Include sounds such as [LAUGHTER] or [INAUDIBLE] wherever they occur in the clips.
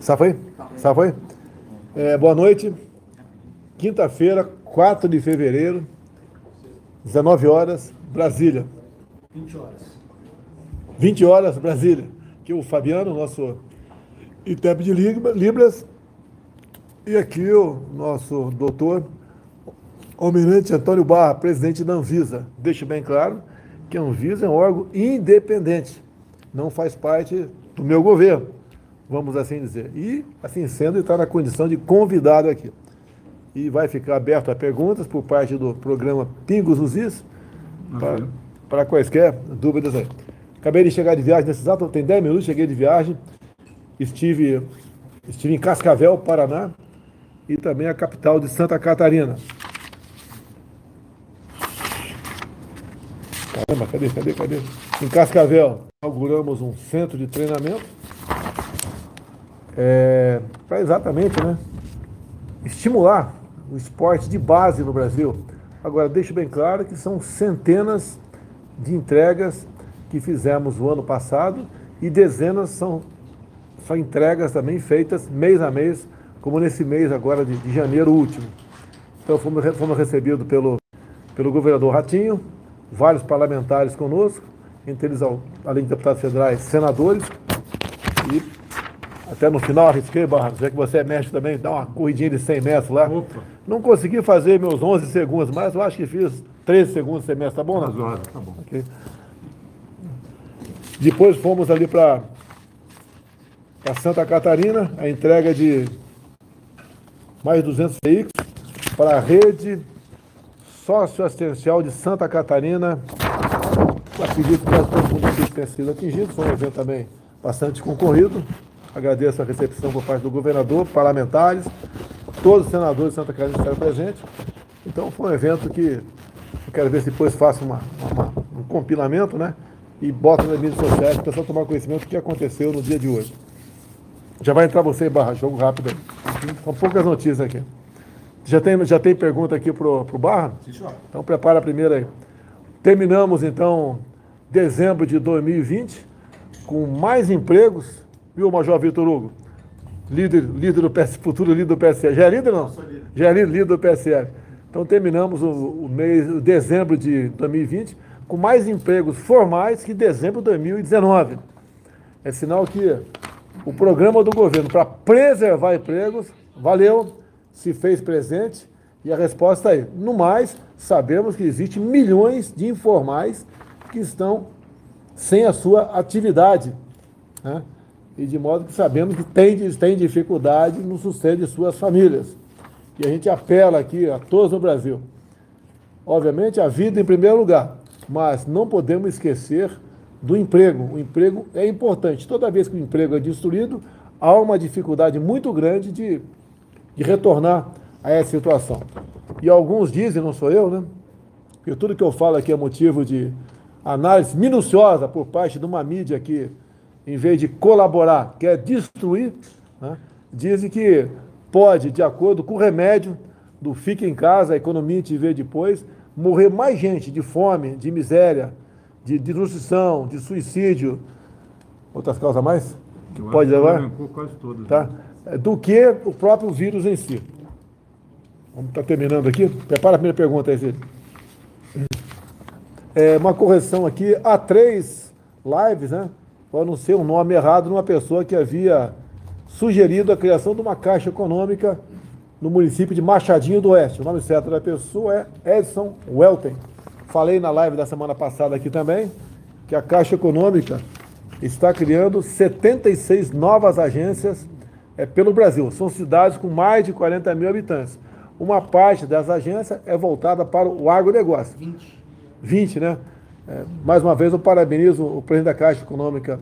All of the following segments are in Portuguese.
Safoi? Safoi? É, boa noite. Quinta-feira, 4 de fevereiro, 19 horas, Brasília. 20 horas. 20 horas, Brasília. Aqui o Fabiano, nosso intérprete de Libras. E aqui o nosso doutor Almirante Antônio Barra, presidente da Anvisa. Deixe bem claro que a Anvisa é um órgão independente, não faz parte do meu governo, vamos assim dizer. E, assim sendo, está na condição de convidado aqui. E vai ficar aberto a perguntas por parte do programa Pingos nos Is, para, para quaisquer dúvidas aí. Acabei de chegar de viagem nesse exato, tem 10 minutos, cheguei de viagem, estive, estive em Cascavel, Paraná, e também a capital de Santa Catarina. Caramba, cadê, cadê, cadê? Em Cascavel, inauguramos um centro de treinamento é, para exatamente né, estimular o esporte de base no Brasil. Agora, deixo bem claro que são centenas de entregas que fizemos o ano passado e dezenas são, são entregas também feitas mês a mês, como nesse mês agora de, de janeiro último. Então fomos, fomos recebidos pelo, pelo governador Ratinho, vários parlamentares conosco, entre eles, além de deputados federais, senadores, e até no final arrisquei, Barra, já que você é mestre também, dá uma corridinha de 100 metros lá. Opa. Não consegui fazer meus 11 segundos, mas eu acho que fiz 13 segundos de semestre, tá bom, né? Tá bom. Okay. Depois fomos ali para Santa Catarina, a entrega de mais 200 veículos para a rede socioassistencial de Santa Catarina. Acredito que quase todo mundo tenha sido atingido. Foi um evento também bastante concorrido. Agradeço a recepção por parte do governador, parlamentares, todos os senadores de Santa Catarina estiveram presentes. Então foi um evento que eu quero ver se depois faço uma, uma, um compilamento, né? E bota nas mídias sociais para o pessoal tomar conhecimento do que aconteceu no dia de hoje. Já vai entrar você em barra, jogo rápido aí. São poucas notícias aqui. Já tem, já tem pergunta aqui para o Barra? Sim, senhor. Então prepara a primeira aí. Terminamos então dezembro de 2020 com mais empregos, viu, Major Vitor Hugo? Líder, líder do PS, futuro líder do PSL. Já é líder não? líder. Já é líder, líder do PSL. Então terminamos o, o mês, o dezembro de 2020 com mais empregos formais que dezembro de 2019. É sinal que o programa do governo para preservar empregos valeu se fez presente e a resposta é: no mais, sabemos que existe milhões de informais que estão sem a sua atividade. Né? E de modo que sabemos que tem, tem dificuldade no sustento de suas famílias. E a gente apela aqui a todos no Brasil. Obviamente, a vida em primeiro lugar, mas não podemos esquecer do emprego. O emprego é importante. Toda vez que o emprego é destruído, há uma dificuldade muito grande de de retornar a essa situação. E alguns dizem, não sou eu, né? Que tudo que eu falo aqui é motivo de análise minuciosa por parte de uma mídia que, em vez de colaborar, quer destruir, né? dizem que pode, de acordo com o remédio do fique em casa, a economia te vê depois, morrer mais gente de fome, de miséria, de, de nutrição, de suicídio, outras causas mais? Que pode levar? Quase todas. Tá? Né? Do que o próprio vírus em si. Vamos estar tá terminando aqui. Prepara a primeira pergunta aí, Zé. É uma correção aqui. Há três lives, né? Para não ser um nome errado numa pessoa que havia sugerido a criação de uma caixa econômica no município de Machadinho do Oeste. O nome certo da pessoa é Edson Welten. Falei na live da semana passada aqui também que a Caixa Econômica está criando 76 novas agências é, pelo Brasil. São cidades com mais de 40 mil habitantes. Uma parte das agências é voltada para o agronegócio. 20. 20, né? É, mais uma vez eu parabenizo o presidente da Caixa Econômica,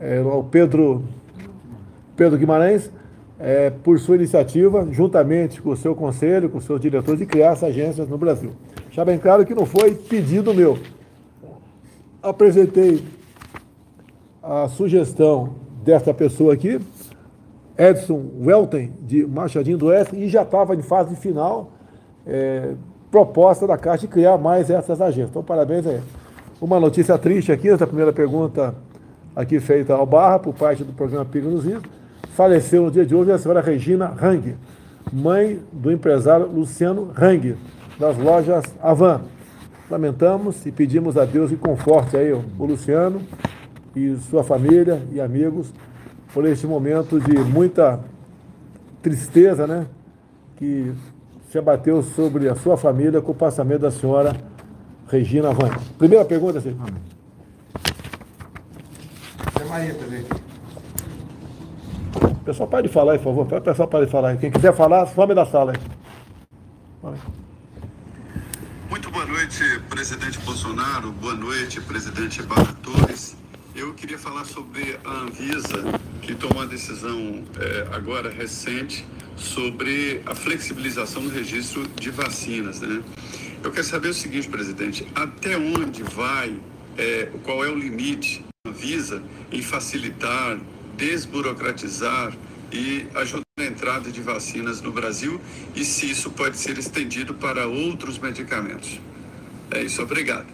é, o Pedro, Pedro Guimarães, é, por sua iniciativa, juntamente com o seu conselho, com os seus diretores, de criar essas agências no Brasil. Já bem claro que não foi pedido meu. Apresentei a sugestão desta pessoa aqui, Edson Welten, de Machadinho do Oeste, e já estava em fase final é, proposta da Caixa de criar mais essas agências. Então, parabéns aí. Uma notícia triste aqui, essa primeira pergunta aqui feita ao Barra, por parte do programa Piga nos Rios. Faleceu no dia de hoje a senhora Regina Rang, mãe do empresário Luciano Rang, das lojas Avan. Lamentamos e pedimos a Deus que conforte aí o Luciano e sua família e amigos por este momento de muita tristeza, né? Que se abateu sobre a sua família com o passamento da senhora Regina Van. Primeira pergunta, senhor. É Maria também. Pessoal, pare de falar aí, por favor. O pessoal pare de falar aí. Quem quiser falar, some da sala aí. Muito boa noite, presidente Bolsonaro. Boa noite, presidente Barra Torres. Eu queria falar sobre a Anvisa, que tomou uma decisão é, agora recente sobre a flexibilização do registro de vacinas, né? Eu quero saber o seguinte, presidente: até onde vai, é, qual é o limite da Anvisa em facilitar, desburocratizar e ajudar a entrada de vacinas no Brasil e se isso pode ser estendido para outros medicamentos? É isso, obrigado.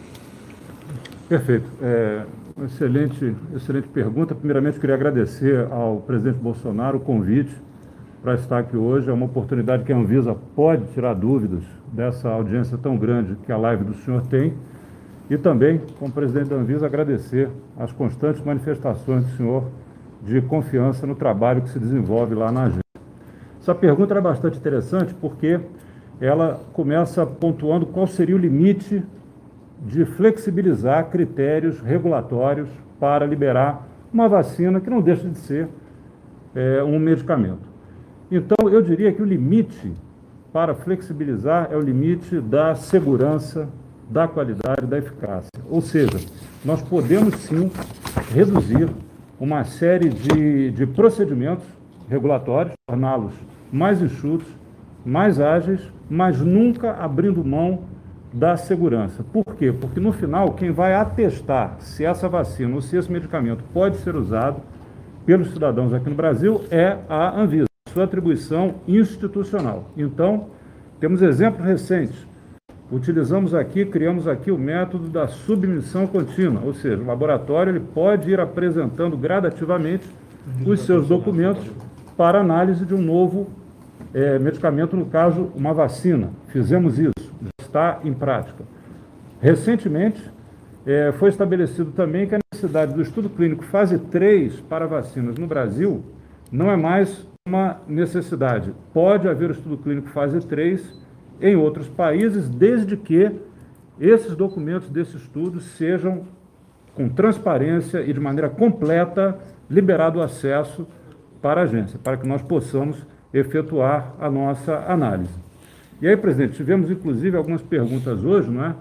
Perfeito. É, excelente, excelente pergunta. Primeiramente, queria agradecer ao presidente Bolsonaro o convite para estar aqui hoje. É uma oportunidade que a Anvisa pode tirar dúvidas dessa audiência tão grande que a live do senhor tem. E também, como presidente da Anvisa, agradecer as constantes manifestações do senhor de confiança no trabalho que se desenvolve lá na agência. Essa pergunta é bastante interessante porque ela começa pontuando qual seria o limite de flexibilizar critérios regulatórios para liberar uma vacina que não deixa de ser é, um medicamento. Então, eu diria que o limite para flexibilizar é o limite da segurança, da qualidade, da eficácia. Ou seja, nós podemos sim reduzir uma série de, de procedimentos regulatórios, torná-los mais enxutos, mais ágeis, mas nunca abrindo mão da segurança. Por quê? Porque no final, quem vai atestar se essa vacina ou se esse medicamento pode ser usado pelos cidadãos aqui no Brasil é a Anvisa sua atribuição institucional. Então, temos exemplos recentes. Utilizamos aqui, criamos aqui o método da submissão contínua, ou seja, o laboratório ele pode ir apresentando gradativamente os seus documentos para análise de um novo é, medicamento, no caso, uma vacina. Fizemos isso, está em prática. Recentemente, é, foi estabelecido também que a necessidade do estudo clínico fase 3 para vacinas no Brasil não é mais uma necessidade. Pode haver estudo clínico fase 3 em outros países, desde que esses documentos desse estudo sejam com transparência e de maneira completa liberado o acesso para a agência, para que nós possamos efetuar a nossa análise. E aí, presidente, tivemos inclusive algumas perguntas hoje, não é?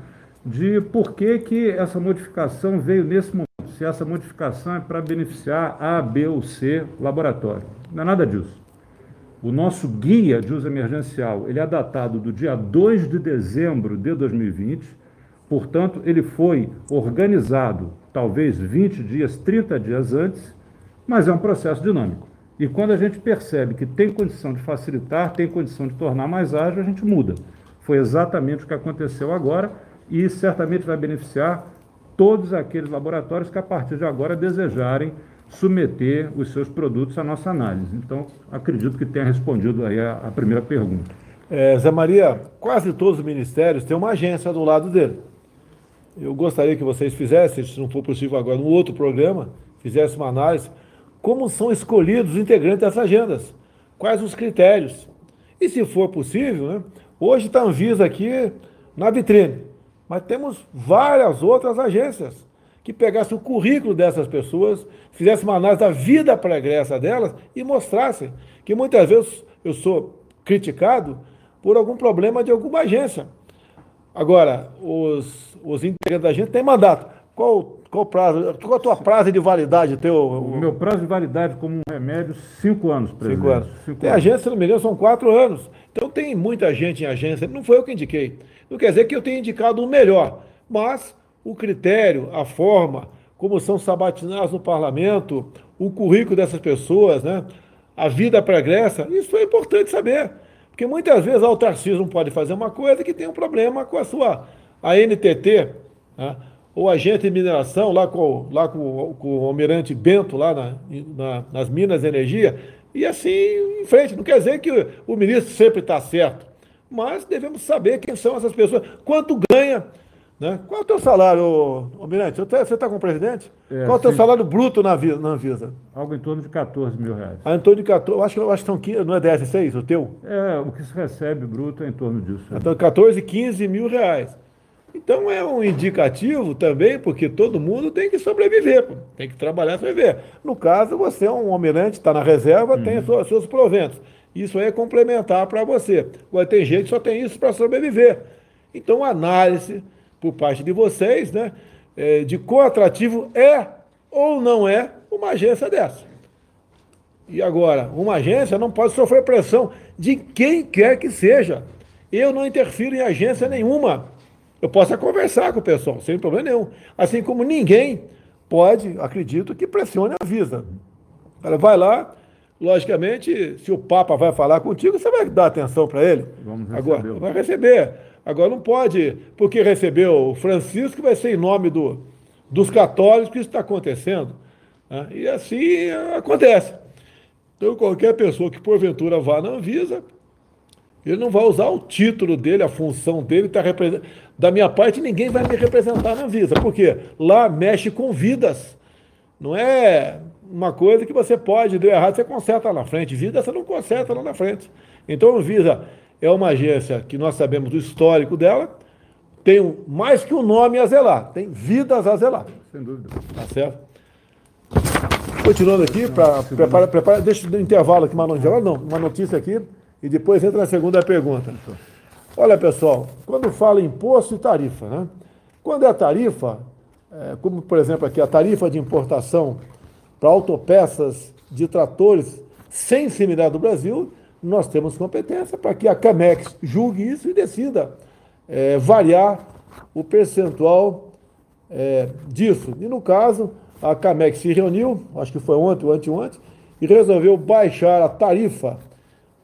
De por que, que essa modificação veio nesse momento, se essa modificação é para beneficiar A, B ou C laboratório. Não é nada disso. O nosso guia de uso emergencial, ele é datado do dia 2 de dezembro de 2020, portanto, ele foi organizado talvez 20 dias, 30 dias antes, mas é um processo dinâmico. E quando a gente percebe que tem condição de facilitar, tem condição de tornar mais ágil, a gente muda. Foi exatamente o que aconteceu agora e certamente vai beneficiar todos aqueles laboratórios que a partir de agora desejarem submeter os seus produtos à nossa análise. Então, acredito que tenha respondido aí a, a primeira pergunta. É, Zé Maria, quase todos os ministérios têm uma agência do lado dele. Eu gostaria que vocês fizessem, se não for possível agora, num outro programa, fizessem uma análise, como são escolhidos os integrantes dessas agendas, quais os critérios. E se for possível, né, hoje está Anvisa aqui na vitrine, mas temos várias outras agências que pegasse o currículo dessas pessoas, fizesse uma análise da vida pregressa delas e mostrasse que muitas vezes eu sou criticado por algum problema de alguma agência. Agora, os, os integrantes da agência têm mandato. Qual, qual prazo? Qual a tua prazo de validade? Teu, o meu prazo de validade como um remédio, cinco anos, presidente. Cinco anos. Cinco tem anos. agência, se não me engano, são quatro anos. Então tem muita gente em agência. Não foi eu que indiquei. Não quer dizer que eu tenha indicado o melhor, mas o critério, a forma, como são sabatinados no parlamento, o currículo dessas pessoas, né? a vida pregressa, isso é importante saber. Porque muitas vezes o Tarcísio pode fazer uma coisa que tem um problema com a sua a NTT, né? O agente de mineração lá com, lá com, com o almirante Bento, lá na, na, nas Minas de Energia, e assim em frente. Não quer dizer que o, ministro sempre está certo, mas devemos saber quem são essas pessoas, quanto ganha. Né? Qual é o teu salário, Almirante? Você está com o presidente? É, Qual é o teu sim. salário bruto na, na Anvisa? Algo em torno de 14 mil reais. Ah, em torno de 14, eu acho, acho que são 15, não é 10, 6 o teu? É, o que se recebe bruto é em torno disso. Então, 14, 15 mil reais. Então é um indicativo também, porque todo mundo tem que sobreviver, tem que trabalhar e sobreviver. No caso, você é um almirante, está na reserva, uhum. tem seus, seus proventos. Isso aí é complementar para você. Agora, tem gente que só tem isso para sobreviver. Então, análise por parte de vocês, né, é, de quão atrativo é ou não é uma agência dessa. E agora, uma agência não pode sofrer pressão de quem quer que seja. Eu não interfiro em agência nenhuma. Eu posso conversar com o pessoal, sem problema nenhum. Assim como ninguém pode, acredito, que pressione a Visa. Ela vai lá, logicamente, se o Papa vai falar contigo, você vai dar atenção para ele. Vamos Agora, vai receber. Agora não pode, porque recebeu o Francisco, vai ser em nome do, dos católicos que isso está acontecendo. Né? E assim acontece. Então, qualquer pessoa que porventura vá na Anvisa, ele não vai usar o título dele, a função dele, tá represent... da minha parte, ninguém vai me representar na Visa. porque Lá mexe com vidas. Não é uma coisa que você pode, deu errado, você conserta lá na frente. Vida você não conserta lá na frente. Então, a Visa é uma agência que nós sabemos do histórico dela, tem mais que um nome a zelar, tem vidas a zelar. Sem dúvida. Tá certo? Continuando aqui, para prepara, prepara, deixa o intervalo aqui, uma, não, uma notícia aqui e depois entra na segunda pergunta. Olha, pessoal, quando fala imposto e tarifa, né? Quando é a tarifa, é, como por exemplo aqui a tarifa de importação para autopeças de tratores sem similar do Brasil, nós temos competência para que a CAMEX julgue isso e decida é, variar o percentual é, disso. E no caso, a CAMEX se reuniu, acho que foi ontem ou anteontem, e resolveu baixar a tarifa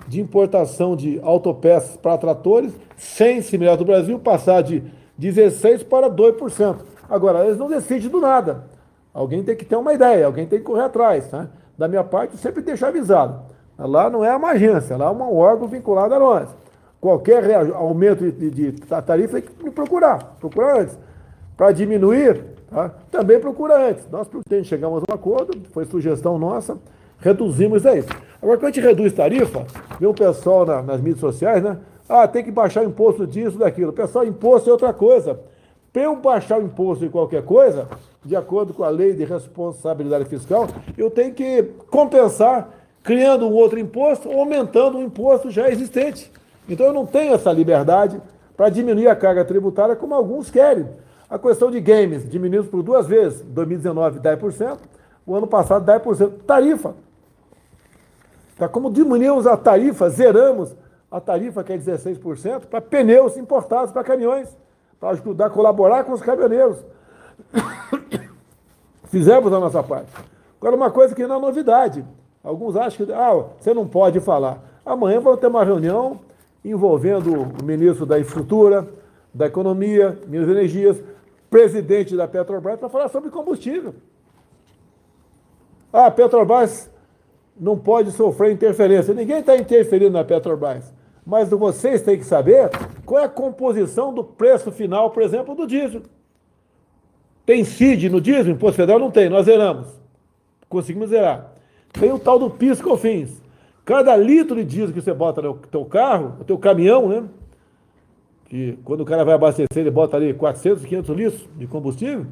de importação de autopeças para tratores, sem similar do Brasil, passar de 16% para 2%. Agora, eles não decidem do nada. Alguém tem que ter uma ideia, alguém tem que correr atrás. Né? Da minha parte, sempre deixar avisado. Lá não é uma agência, lá é um órgão vinculado a nós. Qualquer aumento de, de, de tarifa tem que procurar, procurar antes. Para diminuir, tá? também procura antes. Nós chegamos a um acordo, foi sugestão nossa, reduzimos isso. Agora, quando a gente reduz tarifa, vê o pessoal na, nas mídias sociais, né? Ah, tem que baixar o imposto disso, daquilo. Pessoal, imposto é outra coisa. Para eu baixar o imposto de qualquer coisa, de acordo com a lei de responsabilidade fiscal, eu tenho que compensar criando um outro imposto ou aumentando um imposto já existente. Então eu não tenho essa liberdade para diminuir a carga tributária como alguns querem. A questão de games, diminuímos por duas vezes, 2019 10%, o ano passado 10%. Tarifa, Tá? Como diminuímos a tarifa, zeramos a tarifa, que é 16%, para pneus importados para caminhões, para ajudar, colaborar com os caminhoneiros. [COUGHS] Fizemos a nossa parte. Agora, uma coisa que não é novidade. Alguns acham que ah, você não pode falar. Amanhã vamos ter uma reunião envolvendo o ministro da Infraestrutura, da Economia, Minas Energias, presidente da Petrobras, para falar sobre combustível. Ah, Petrobras não pode sofrer interferência. Ninguém está interferindo na Petrobras. Mas vocês têm que saber qual é a composição do preço final, por exemplo, do diesel. Tem CID no diesel? Imposto Federal não tem, nós zeramos. Conseguimos zerar. Tem o tal do PIS/COFINS. Cada litro de diesel que você bota no teu carro, no teu caminhão, né? Que quando o cara vai abastecer, ele bota ali 400, 500 litros de combustível.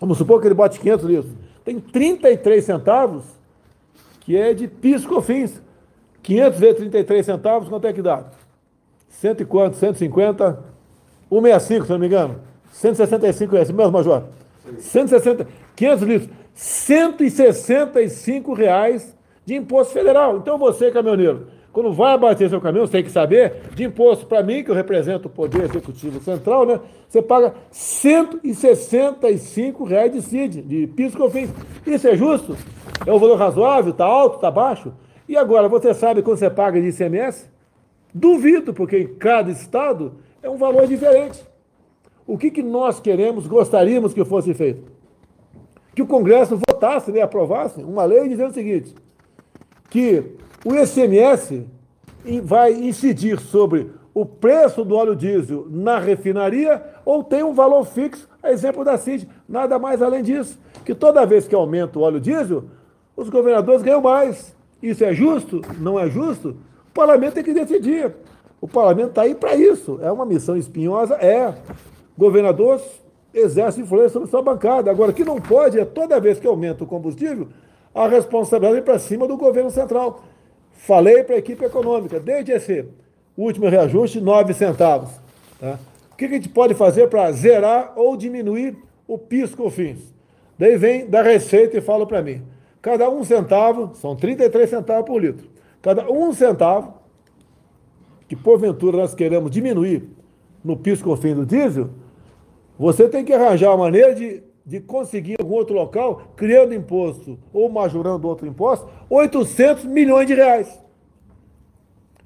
Vamos supor que ele bote 500 litros. Tem 33 centavos que é de PIS/COFINS. 500 vezes 33 centavos, quanto é que dá? Cento e quanto? 150? 165, se não me engano. 165 reais, mesmo, Major? 160, 500 litros. 165 reais de imposto federal. Então você, caminhoneiro, quando vai abater seu caminhão, você tem que saber de imposto para mim, que eu represento o Poder Executivo Central, né? Você paga 165 reais de CID, de PIS/COFINS. Isso é justo? É um valor razoável? Está alto? Está baixo? E agora, você sabe quando você paga de ICMS? Duvido, porque em cada estado é um valor diferente. O que, que nós queremos, gostaríamos que fosse feito? Que o Congresso votasse, né, aprovasse uma lei dizendo o seguinte: que o ICMS vai incidir sobre o preço do óleo diesel na refinaria ou tem um valor fixo, a exemplo da CID, nada mais além disso. Que toda vez que aumenta o óleo diesel, os governadores ganham mais. Isso é justo? Não é justo? O parlamento tem que decidir. O parlamento está aí para isso. É uma missão espinhosa? É. Governador exerce influência sobre sua bancada. Agora, o que não pode é toda vez que aumenta o combustível, a responsabilidade é para cima do governo central. Falei para a equipe econômica, desde esse último reajuste, 9 centavos. Tá? O que a gente pode fazer para zerar ou diminuir o PIS/COFINS? Daí vem da Receita e fala para mim, cada um centavo, são 33 centavos por litro, cada um centavo que porventura nós queremos diminuir no PIS/COFINS do diesel, você tem que arranjar uma maneira de, de conseguir algum outro local, criando imposto ou majorando outro imposto, 800 milhões de reais.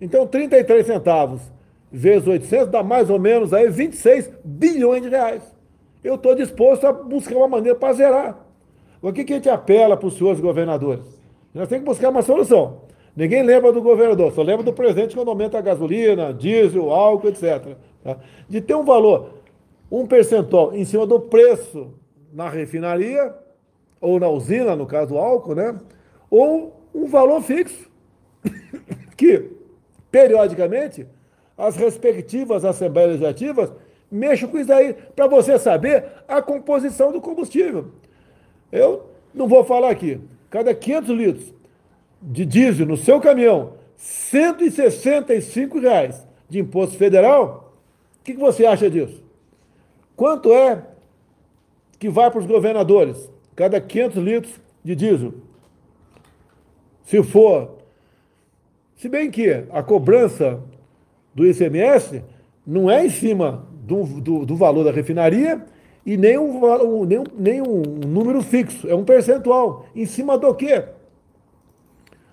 Então, 33 centavos vezes 800 dá mais ou menos aí 26 bilhões de reais. Eu estou disposto a buscar uma maneira para zerar. O que, que a gente apela para os senhores governadores? Nós temos que buscar uma solução. Ninguém lembra do governador, só lembra do presidente quando aumenta a gasolina, diesel, álcool, etc. Tá? De ter um valor, um percentual em cima do preço na refinaria, ou na usina, no caso do álcool, né? Ou um valor fixo, [COUGHS] que periodicamente, as respectivas assembleias legislativas mexam com isso aí, para você saber a composição do combustível. Eu não vou falar aqui. Cada 500 litros de diesel no seu caminhão, 165 reais de imposto federal, o que, que você acha disso? Quanto é que vai para os governadores? Cada 500 litros de diesel. Se for se bem que a cobrança do ICMS não é em cima do, do, do valor da refinaria e nem um, nem, um, nem um número fixo, é um percentual. Em cima do quê?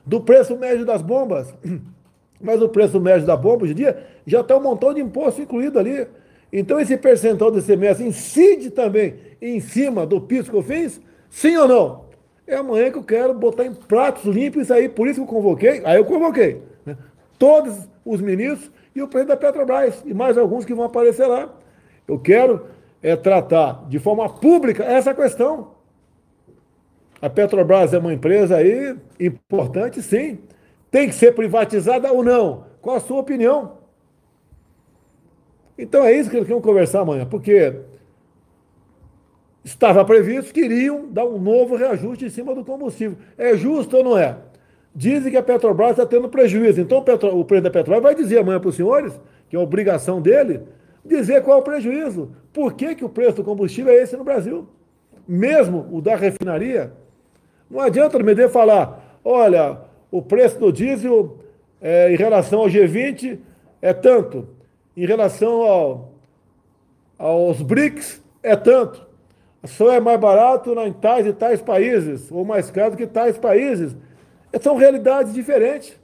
Do preço médio das bombas. [CLEARS THROAT] Mas o preço médio da bomba hoje em dia já está um montão de imposto incluído ali. Então esse percentual do ICMS incide também em cima do PIS fiz? Sim ou não? É amanhã que eu quero botar em pratos limpos aí, por isso que eu convoquei. Aí eu convoquei né? todos os ministros e o presidente da Petrobras e mais alguns que vão aparecer lá. Eu quero é, tratar de forma pública essa questão. A Petrobras é uma empresa aí importante, sim. Tem que ser privatizada ou não? Qual a sua opinião? Então é isso que eles querem conversar amanhã, porque estava previsto que iriam dar um novo reajuste em cima do combustível. É justo ou não é? Dizem que a Petrobras está tendo prejuízo. Então o, Petro, o presidente da Petrobras vai dizer amanhã para os senhores, que é obrigação dele, dizer qual é o prejuízo. Por que, que o preço do combustível é esse no Brasil? Mesmo o da refinaria. Não adianta o MD falar, olha, o preço do diesel é, em relação ao G20 é tanto, em relação ao, aos BRICS é tanto só é mais barato em tais e tais países, ou mais caro que tais países. São realidades diferentes.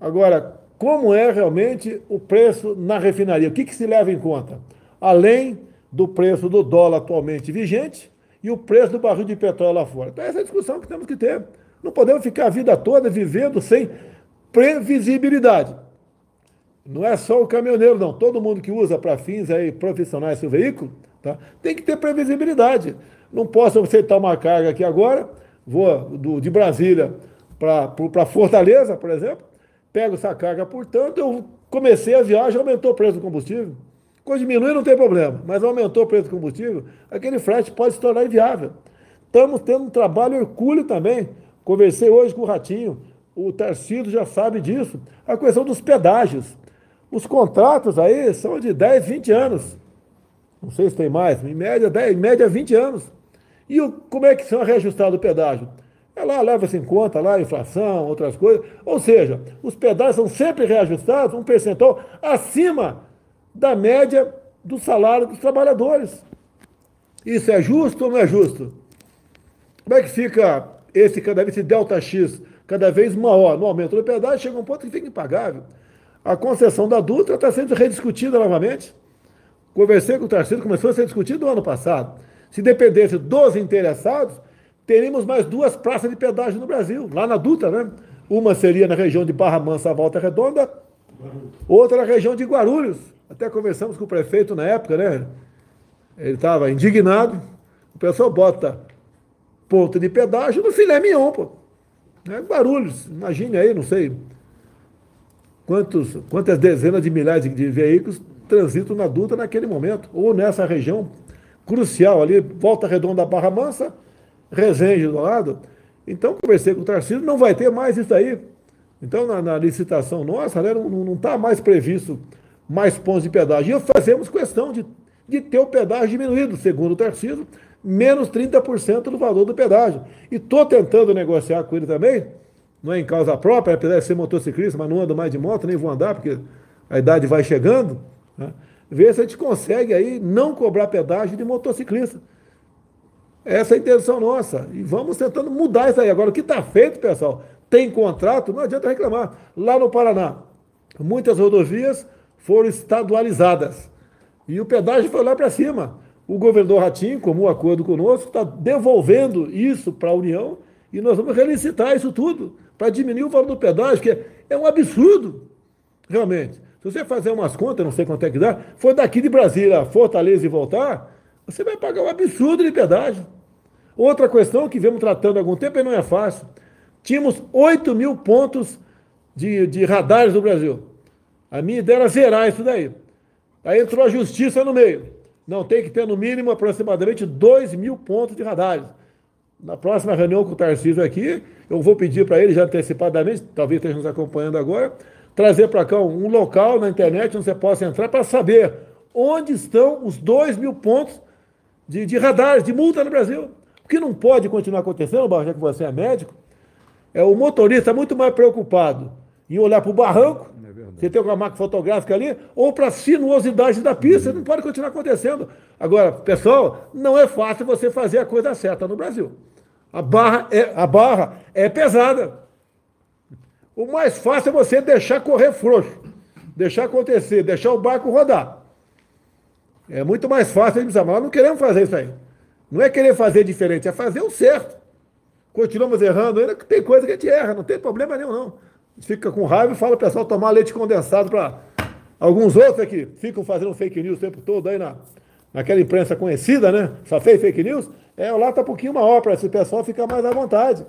Agora, como é realmente o preço na refinaria? O que, que se leva em conta? Além do preço do dólar atualmente vigente e o preço do barril de petróleo lá fora. Então, essa é a discussão que temos que ter. Não podemos ficar a vida toda vivendo sem previsibilidade. Não é só o caminhoneiro, não. Todo mundo que usa para fins aí profissionais seu veículo Tá? Tem que ter previsibilidade. Não posso aceitar uma carga aqui agora, vou do, de Brasília para Fortaleza, por exemplo, pego essa carga, portanto, eu comecei a viagem, aumentou o preço do combustível. Quando diminui, não tem problema, mas aumentou o preço do combustível, aquele frete pode se tornar inviável. Estamos tendo um trabalho hercúleo também. Conversei hoje com o Ratinho, o Tarcísio já sabe disso. A questão dos pedágios. Os contratos aí são de 10, 20 anos. Não sei se tem mais, em média, 10, em média 20 anos. E o, como é que são reajustados o pedágio? É lá, leva-se em conta lá, inflação, outras coisas. Ou seja, os pedágios são sempre reajustados, um percentual acima da média do salário dos trabalhadores. Isso é justo ou não é justo? Como é que fica esse cada vez esse delta X cada vez maior no aumento do pedágio, chega um ponto que fica impagável. A concessão da Dutra está sendo rediscutida novamente Conversei com o Tarcísio, começou a ser discutido no ano passado. Se dependesse dos interessados, teríamos mais duas praças de pedágio no Brasil, lá na Dutra, né? Uma seria na região de Barra Mansa, Volta Redonda, outra na região de Guarulhos. Até conversamos com o prefeito na época, né? Ele estava indignado. O pessoal bota ponto de pedágio no filé mignon, pô. É Guarulhos, imagine aí, não sei quantos, quantas dezenas de milhares de, de veículos transitam na Dutra naquele momento, ou nessa região crucial ali, Volta Redonda, Barra Mansa, Resende do lado. Então, conversei com o Tarcísio, não vai ter mais isso aí. Então, na, na licitação nossa, né, não está mais previsto mais pontos de pedágio. E fazemos questão de, de ter o pedágio diminuído, segundo o Tarcísio, menos 30% do valor do pedágio. E estou tentando negociar com ele também, não é em causa própria, apesar de ser motociclista, mas não ando mais de moto, nem vou andar, porque a idade vai chegando, né? ver se a gente consegue aí não cobrar pedágio de motociclista. Essa é a intenção nossa. E vamos tentando mudar isso aí. Agora, o que está feito, pessoal, tem contrato, não adianta reclamar. Lá no Paraná, muitas rodovias foram estadualizadas. E o pedágio foi lá para cima. O governador Ratinho, como um acordo conosco, está devolvendo isso para a União e nós vamos relicitar isso tudo para diminuir o valor do pedágio, que é um absurdo, realmente. Se você fazer umas contas, não sei quanto é que dá, for daqui de Brasília a Fortaleza e voltar, você vai pagar um absurdo de pedágio. Outra questão que vemos tratando há algum tempo e não é fácil. Tínhamos 8 mil pontos de, de radares no Brasil. A minha ideia era zerar isso daí. Aí entrou a justiça no meio. Não, tem que ter no mínimo aproximadamente 2 mil pontos de radares. Na próxima reunião com o Tarcísio aqui, eu vou pedir para ele já antecipadamente, talvez esteja nos acompanhando agora, trazer para cá um local na internet onde você possa entrar para saber onde estão os 2 mil pontos de, de radares, de multa no Brasil. O que não pode continuar acontecendo, já que você é médico, é o motorista muito mais preocupado em olhar para o barranco, é você tem uma máquina fotográfica ali, ou para a sinuosidade da pista, não pode continuar acontecendo. Agora, pessoal, não é fácil você fazer a coisa certa no Brasil. A barra é, a barra é pesada. O mais fácil é você deixar correr frouxo, deixar acontecer, deixar o barco rodar. É muito mais fácil, mas nós não queremos fazer isso aí. Não é querer fazer diferente, é fazer o certo. Continuamos errando ainda, tem coisa que a gente erra, não tem problema nenhum, não. A gente fica com raiva e fala o pessoal tomar leite condensado para alguns outros aqui ficam fazendo fake news o tempo todo aí na, naquela imprensa conhecida, né? Só fez fake news. É, lá está um pouquinho maior para esse pessoal ficar mais à vontade.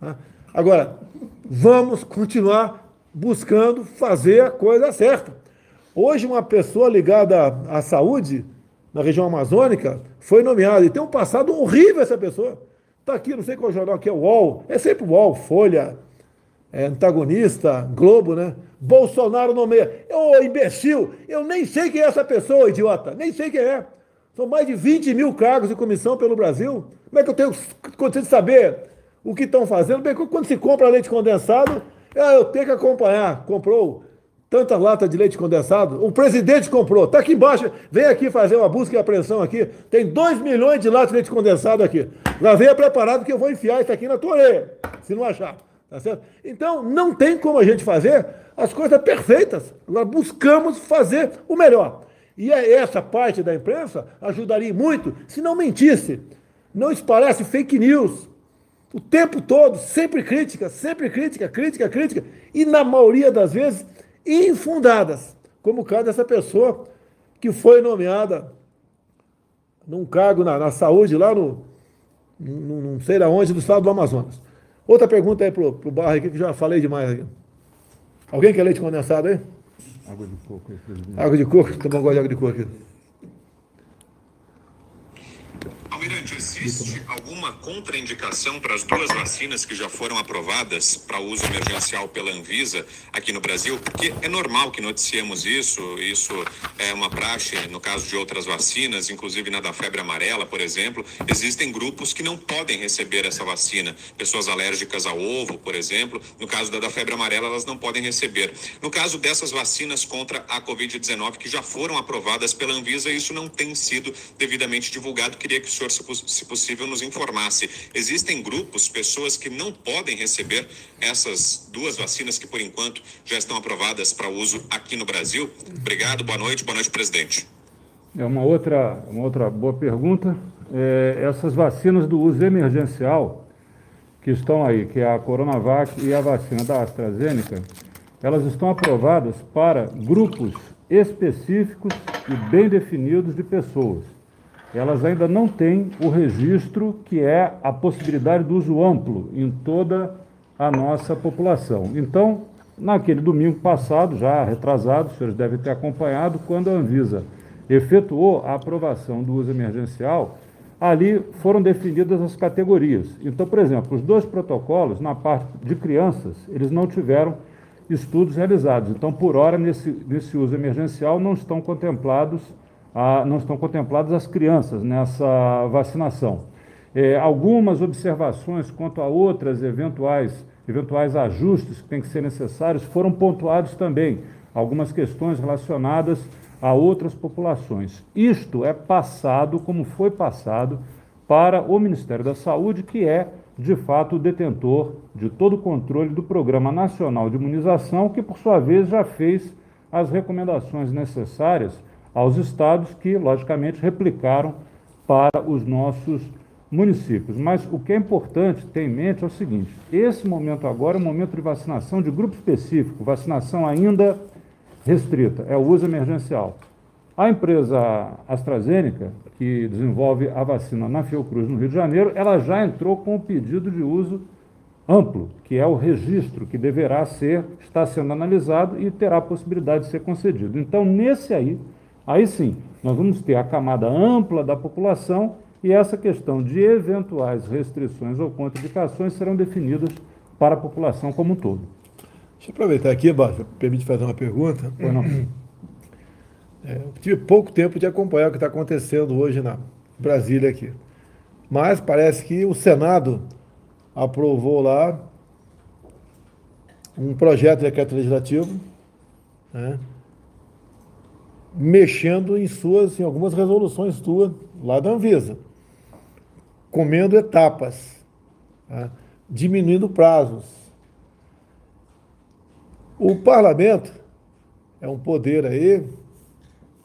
Tá? Agora, vamos continuar buscando fazer a coisa certa. Hoje, uma pessoa ligada à saúde na região amazônica foi nomeada e tem um passado horrível essa pessoa. Está aqui, não sei qual jornal que é o UOL, é sempre o UOL, Folha, é, antagonista, Globo, né? Bolsonaro nomeia. Ô, imbecil, eu nem sei quem é essa pessoa, idiota, nem sei quem é. São mais de 20 mil cargos de comissão pelo Brasil. Como é que eu tenho condição de saber o que estão fazendo? Bem, quando se compra leite condensado, ah, eu tenho que acompanhar. Comprou tanta lata de leite condensado. O presidente comprou. Está aqui embaixo. Vem aqui fazer uma busca e apreensão aqui. Tem 2 milhões de latas de leite condensado aqui. Já venha preparado que eu vou enfiar isso aqui na tua orelha, se não achar. Tá certo? Então, não tem como a gente fazer as coisas perfeitas. Agora, buscamos fazer o melhor. E é essa parte da imprensa ajudaria muito se não mentisse, não espalhasse fake news. O tempo todo, sempre crítica, sempre crítica, crítica, crítica. E na maioria das vezes, infundadas. Como o caso dessa pessoa que foi nomeada num cargo na, na saúde lá no, no, não sei aonde, do estado do Amazonas. Outra pergunta aí pro, o Barra aqui, que já falei demais aqui. Alguém quer leite condensado aí? Água de coco presidente. Água de coco? Toma um gole de água de coco aqui. Almirante, existe alguma contraindicação para as duas vacinas que já foram aprovadas para uso emergencial pela Anvisa aqui no Brasil? Porque é normal que noticiemos isso, isso é uma praxe no caso de outras vacinas, inclusive na da febre amarela, por exemplo. Existem grupos que não podem receber essa vacina, pessoas alérgicas ao ovo, por exemplo. No caso da, da febre amarela, elas não podem receber. No caso dessas vacinas contra a Covid-19 que já foram aprovadas pela Anvisa, isso não tem sido devidamente divulgado. Queria que o senhor, se possível, nos informasse. Existem grupos, pessoas que não podem receber essas duas vacinas que, por enquanto, já estão aprovadas para uso aqui no Brasil? Obrigado, boa noite, boa noite, presidente. É uma outra, uma outra boa pergunta. É, essas vacinas do uso emergencial que estão aí, que é a Coronavac e a vacina da AstraZeneca, elas estão aprovadas para grupos específicos e bem definidos de pessoas. Elas ainda não têm o registro que é a possibilidade do uso amplo em toda a nossa população. Então, naquele domingo passado, já retrasado, os senhores devem ter acompanhado, quando a Anvisa efetuou a aprovação do uso emergencial, ali foram definidas as categorias. Então, por exemplo, os dois protocolos, na parte de crianças, eles não tiveram estudos realizados. Então, por hora, nesse, nesse uso emergencial, não estão contemplados não estão contempladas as crianças nessa vacinação. É, algumas observações quanto a outras eventuais, eventuais ajustes que têm que ser necessários foram pontuados também. Algumas questões relacionadas a outras populações. Isto é passado, como foi passado, para o Ministério da Saúde, que é, de fato, o detentor de todo o controle do Programa Nacional de Imunização, que, por sua vez, já fez as recomendações necessárias aos estados, que, logicamente, replicaram para os nossos municípios. Mas o que é importante ter em mente é o seguinte: esse momento agora é um momento de vacinação de grupo específico, vacinação ainda restrita, é o uso emergencial. A empresa AstraZeneca, que desenvolve a vacina na Fiocruz, no Rio de Janeiro, ela já entrou com o pedido de uso amplo, que é o registro que deverá ser, está sendo analisado e terá a possibilidade de ser concedido. Então, nesse aí, aí sim, nós vamos ter a camada ampla da população e essa questão de eventuais restrições ou contraindicações serão definidas para a população como um todo. Deixa eu aproveitar aqui, Bárbara, permite fazer uma pergunta. [CLEARS THROAT] É, eu tive pouco tempo de acompanhar o que está acontecendo hoje na Brasília aqui. Mas parece que o Senado aprovou lá um projeto de decreto legislativo né, mexendo em suas, em algumas resoluções tuas lá da Anvisa, comendo etapas, tá, diminuindo prazos. O parlamento é um poder aí,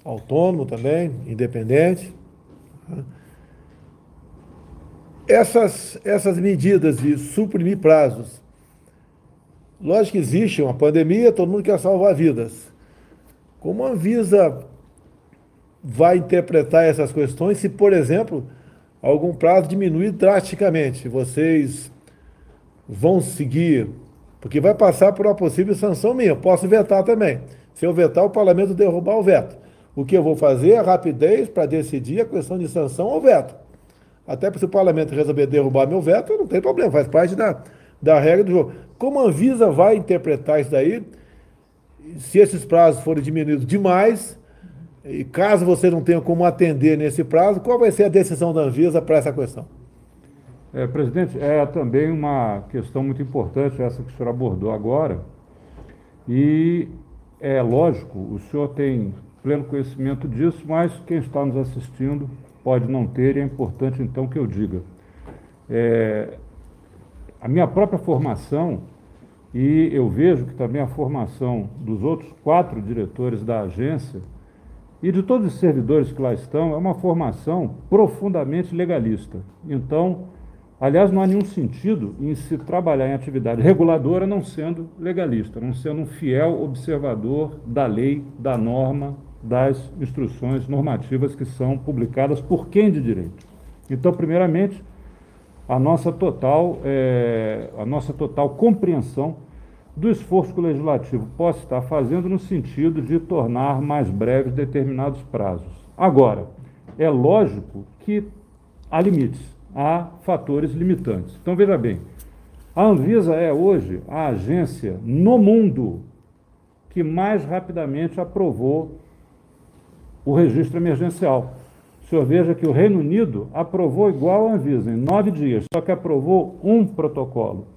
autônomo também, independente. Né? Essas, essas medidas de suprimir prazos, lógico que existe uma pandemia, todo mundo quer salvar vidas. Como a Anvisa vai interpretar essas questões se, por exemplo, algum prazo diminuir drasticamente? Vocês vão seguir porque vai passar por uma possível sanção minha. Eu posso vetar também. Se eu vetar, o parlamento derrubar o veto. O que eu vou fazer é rapidez para decidir a questão de sanção ou veto. Até se o parlamento resolver derrubar meu veto, não tem problema, faz parte da, da regra do jogo. Como a Anvisa vai interpretar isso daí, se esses prazos forem diminuídos demais, e caso você não tenha como atender nesse prazo, qual vai ser a decisão da Anvisa para essa questão? É, presidente, é também uma questão muito importante essa que o senhor abordou agora. E é lógico, o senhor tem pleno conhecimento disso, mas quem está nos assistindo pode não ter, e é importante então que eu diga. É, a minha própria formação, e eu vejo que também a formação dos outros quatro diretores da agência e de todos os servidores que lá estão, é uma formação profundamente legalista. Então, Aliás, não há nenhum sentido em se trabalhar em atividade reguladora não sendo legalista, não sendo um fiel observador da lei, da norma, das instruções normativas que são publicadas por quem de direito. Então, primeiramente, a nossa total, é, a nossa total compreensão do esforço que o legislativo possa estar fazendo no sentido de tornar mais breves determinados prazos. Agora, é lógico que há limites há fatores limitantes. Então, veja bem, a Anvisa é hoje a agência no mundo que mais rapidamente aprovou o registro emergencial. O senhor veja que o Reino Unido aprovou igual a Anvisa, em nove dias, só que aprovou um protocolo.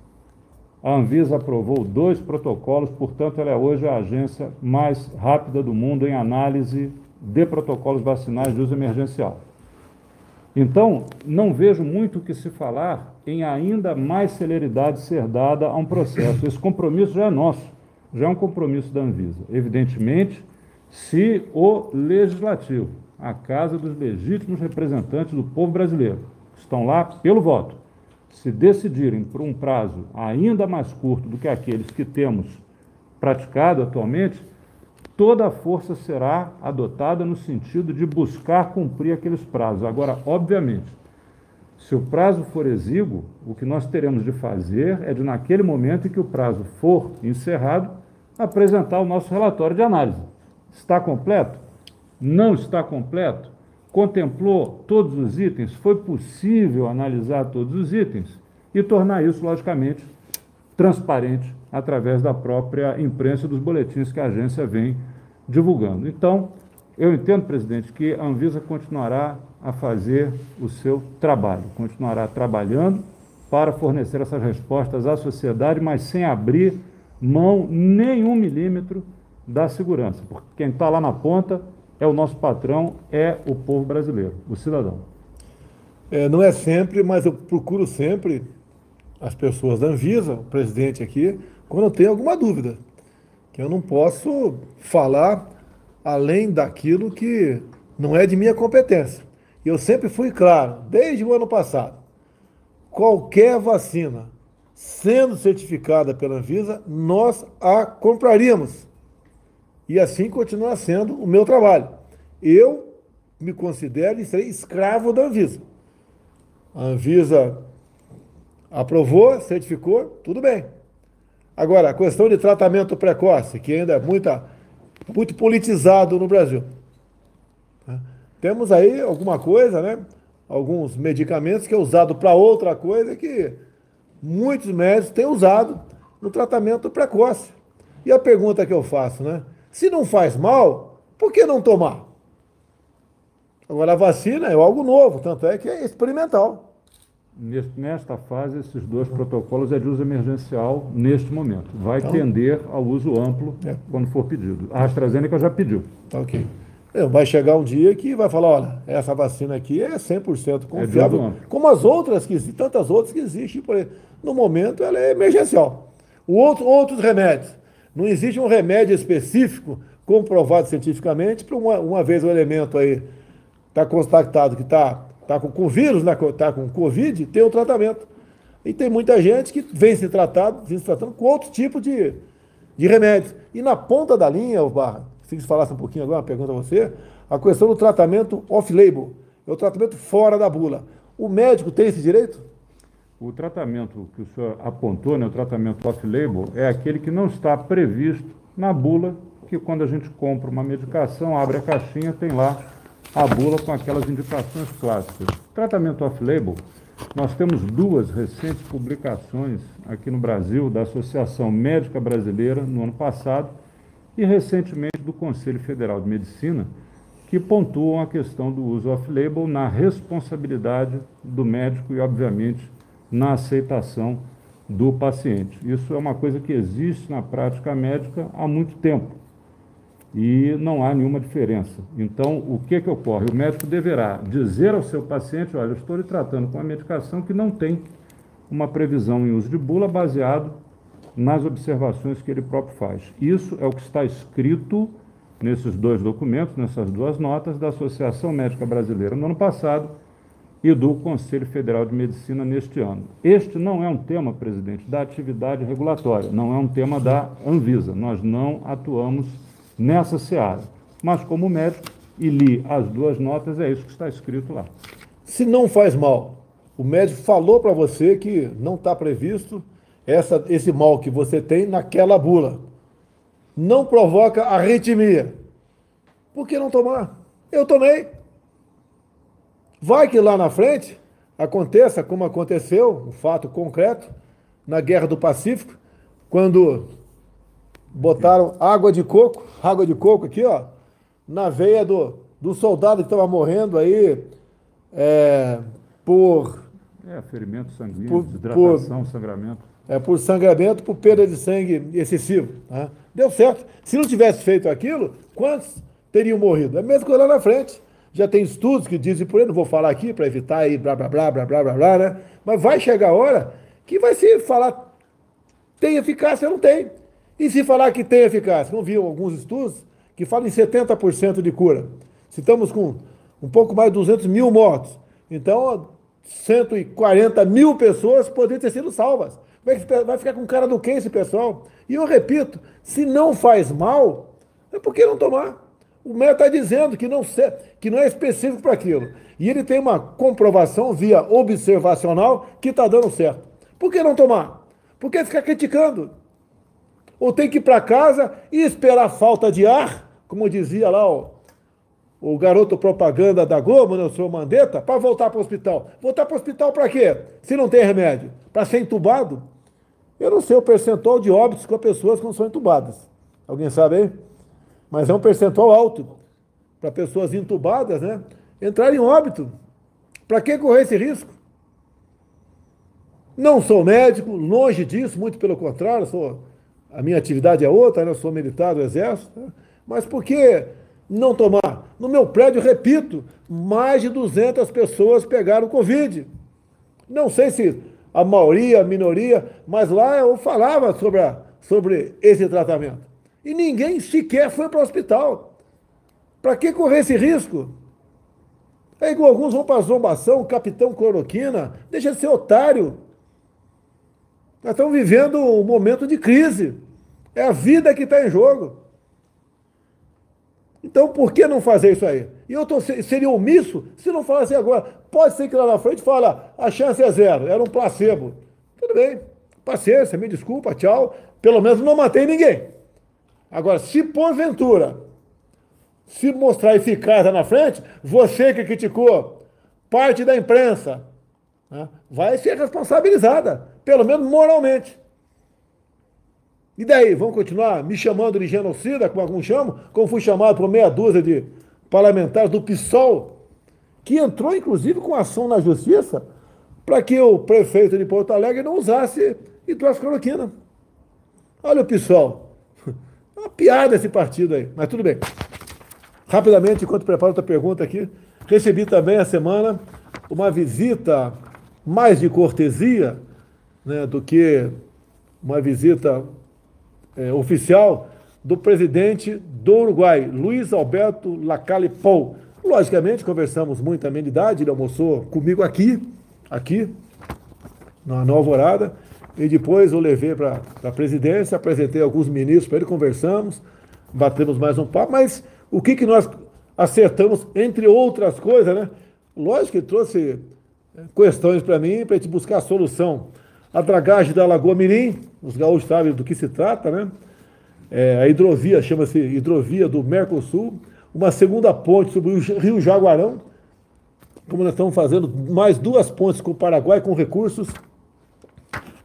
A Anvisa aprovou dois protocolos, portanto, ela é hoje a agência mais rápida do mundo em análise de protocolos vacinais de uso emergencial. Então, não vejo muito o que se falar em ainda mais celeridade ser dada a um processo. Esse compromisso já é nosso, já é um compromisso da Anvisa. Evidentemente, se o legislativo, a casa dos legítimos representantes do povo brasileiro, que estão lá pelo voto. Se decidirem por um prazo ainda mais curto do que aqueles que temos praticado atualmente, toda a força será adotada no sentido de buscar cumprir aqueles prazos. Agora, obviamente, se o prazo for exíguo, o que nós teremos de fazer é de, naquele momento em que o prazo for encerrado, apresentar o nosso relatório de análise. Está completo? Não está completo? Contemplou todos os itens? Foi possível analisar todos os itens? E tornar isso, logicamente, transparente através da própria imprensa dos boletins que a agência vem divulgando. Então, eu entendo, presidente, que a Anvisa continuará a fazer o seu trabalho, continuará trabalhando para fornecer essas respostas à sociedade, mas sem abrir mão nenhum milímetro da segurança, porque quem está lá na ponta é o nosso patrão, é o povo brasileiro, o cidadão. É, não é sempre, mas eu procuro sempre as pessoas da Anvisa, o presidente aqui, quando eu tenho alguma dúvida, que eu não posso falar além daquilo que não é de minha competência. E eu sempre fui claro, desde o ano passado, qualquer vacina sendo certificada pela Anvisa, nós a compraríamos. E assim continua sendo o meu trabalho. Eu me considero e serei escravo da Anvisa. A Anvisa aprovou, certificou, tudo bem. Agora, a questão de tratamento precoce, que ainda é muita, muito politizado no Brasil. Né? Temos aí alguma coisa, né? Alguns medicamentos que é usado para outra coisa que muitos médicos têm usado no tratamento precoce. E a pergunta que eu faço, né? Se não faz mal, por que não tomar? Agora, a vacina é algo novo, tanto é que é experimental. Nesta fase, esses dois protocolos é de uso emergencial neste momento. Vai então, tender ao uso amplo é. quando for pedido. A AstraZeneca já pediu. Tá ok. É, vai chegar um dia que vai falar, olha, essa vacina aqui é 100% é confiável, é como as outras, que tantas outras que existem por aí. No momento, ela é emergencial. O outro, outros remédios. Não existe um remédio específico comprovado cientificamente para uma, uma vez o elemento aí está constatado que está tá com, com vírus, está né, com Covid, tem o tratamento. E tem muita gente que vem se tratando, vem se tratando com outro tipo de, de remédios. E na ponta da linha, Barra, se você falasse um pouquinho agora, uma pergunta a você, a questão do tratamento off-label, é o tratamento fora da bula. O médico tem esse direito? O tratamento que o senhor apontou, né, o tratamento off-label, é aquele que não está previsto na bula, que quando a gente compra uma medicação, abre a caixinha, tem lá a bula com aquelas indicações clássicas. Tratamento off-label, nós temos duas recentes publicações aqui no Brasil da Associação Médica Brasileira no ano passado e recentemente do Conselho Federal de Medicina, que pontuam a questão do uso off-label na responsabilidade do médico e, obviamente, na aceitação do paciente. Isso é uma coisa que existe na prática médica há muito tempo e não há nenhuma diferença. Então, o que, que ocorre? O médico deverá dizer ao seu paciente: olha, eu estou lhe tratando com uma medicação que não tem uma previsão em uso de bula baseado nas observações que ele próprio faz. Isso é o que está escrito nesses dois documentos, nessas duas notas da Associação Médica Brasileira no ano passado e do Conselho Federal de Medicina neste ano. Este não é um tema, presidente, da atividade regulatória, não é um tema da Anvisa. Nós não atuamos nessa seara. Mas, como médico, e li as duas notas, é isso que está escrito lá. Se não faz mal, o médico falou para você que não está previsto essa, esse mal que você tem naquela bula. Não provoca arritmia. Por que não tomar? Eu tomei. Vai que lá na frente aconteça como aconteceu, um fato concreto, na Guerra do Pacífico, quando botaram água de coco, água de coco aqui, ó, na veia do, do soldado que estava morrendo aí é, por. É, ferimento sanguíneo, por, desidratação, por, sangramento. É, por sangramento, por perda de sangue excessivo. Né? Deu certo. Se não tivesse feito aquilo, quantos teriam morrido? É mesmo que lá na frente. Já tem estudos que dizem por aí, não vou falar aqui para evitar aí blá blá blá blá blá blá blá, né? Mas vai chegar a hora que vai se falar tem eficácia ou não tem. E se falar que tem eficácia? Não viu alguns estudos que falam em 70% de cura. Se estamos com um pouco mais de 200 mil mortos. Então, 140 mil pessoas poderiam ter sido salvas. Como é que vai ficar com cara do que esse pessoal? E eu repito, se não faz mal, é por que não tomar? O médico está dizendo que não, que não é específico para aquilo. E ele tem uma comprovação via observacional que está dando certo. Por que não tomar? Por que ficar criticando? Ou tem que ir para casa e esperar falta de ar, como dizia lá o, o garoto propaganda da Globo, né, o senhor Mandetta, para voltar para o hospital. Voltar para o hospital para quê? Se não tem remédio? Para ser entubado? Eu não sei o percentual de óbitos com pessoas que não são entubadas. Alguém sabe aí? Mas é um percentual alto para pessoas entubadas, né? Entrar em óbito. Para que correr esse risco? Não sou médico, longe disso, muito pelo contrário, sou, a minha atividade é outra, né? eu sou militar do Exército. Né? Mas por que não tomar? No meu prédio, repito, mais de 200 pessoas pegaram Covid. Não sei se a maioria, a minoria, mas lá eu falava sobre, a, sobre esse tratamento. E ninguém sequer foi para o hospital. Para que correr esse risco? É igual alguns vão para a zombação, capitão cloroquina, deixa de ser otário. Nós estamos vivendo um momento de crise. É a vida que está em jogo. Então, por que não fazer isso aí? E eu tô, seria omisso se não falasse agora. Pode ser que lá na frente fala, a chance é zero, era um placebo. Tudo bem, paciência, me desculpa, tchau. Pelo menos não matei ninguém. Agora, se porventura se mostrar eficaz lá na frente, você que criticou parte da imprensa né, vai ser responsabilizada, pelo menos moralmente. E daí, vão continuar me chamando de genocida, como alguns chamam, como fui chamado por meia dúzia de parlamentares do PSOL, que entrou inclusive com ação na justiça para que o prefeito de Porto Alegre não usasse hidroxicloroquina. Olha o PSOL. Uma piada esse partido aí, mas tudo bem. Rapidamente, enquanto preparo outra pergunta aqui, recebi também a semana uma visita mais de cortesia né, do que uma visita é, oficial do presidente do Uruguai, Luiz Alberto Lacalle Pou. Logicamente, conversamos muito amenidade, ele almoçou comigo aqui, aqui, na Alvorada, e depois eu levei para a presidência, apresentei alguns ministros para ele, conversamos, batemos mais um papo, mas o que, que nós acertamos, entre outras coisas, né? Lógico que trouxe eh, questões para mim, para a gente buscar a solução. A dragagem da Lagoa Mirim, os gaúchos sabem do que se trata, né? É, a hidrovia, chama-se hidrovia do Mercosul, uma segunda ponte sobre o Rio Jaguarão, como nós estamos fazendo mais duas pontes com o Paraguai com recursos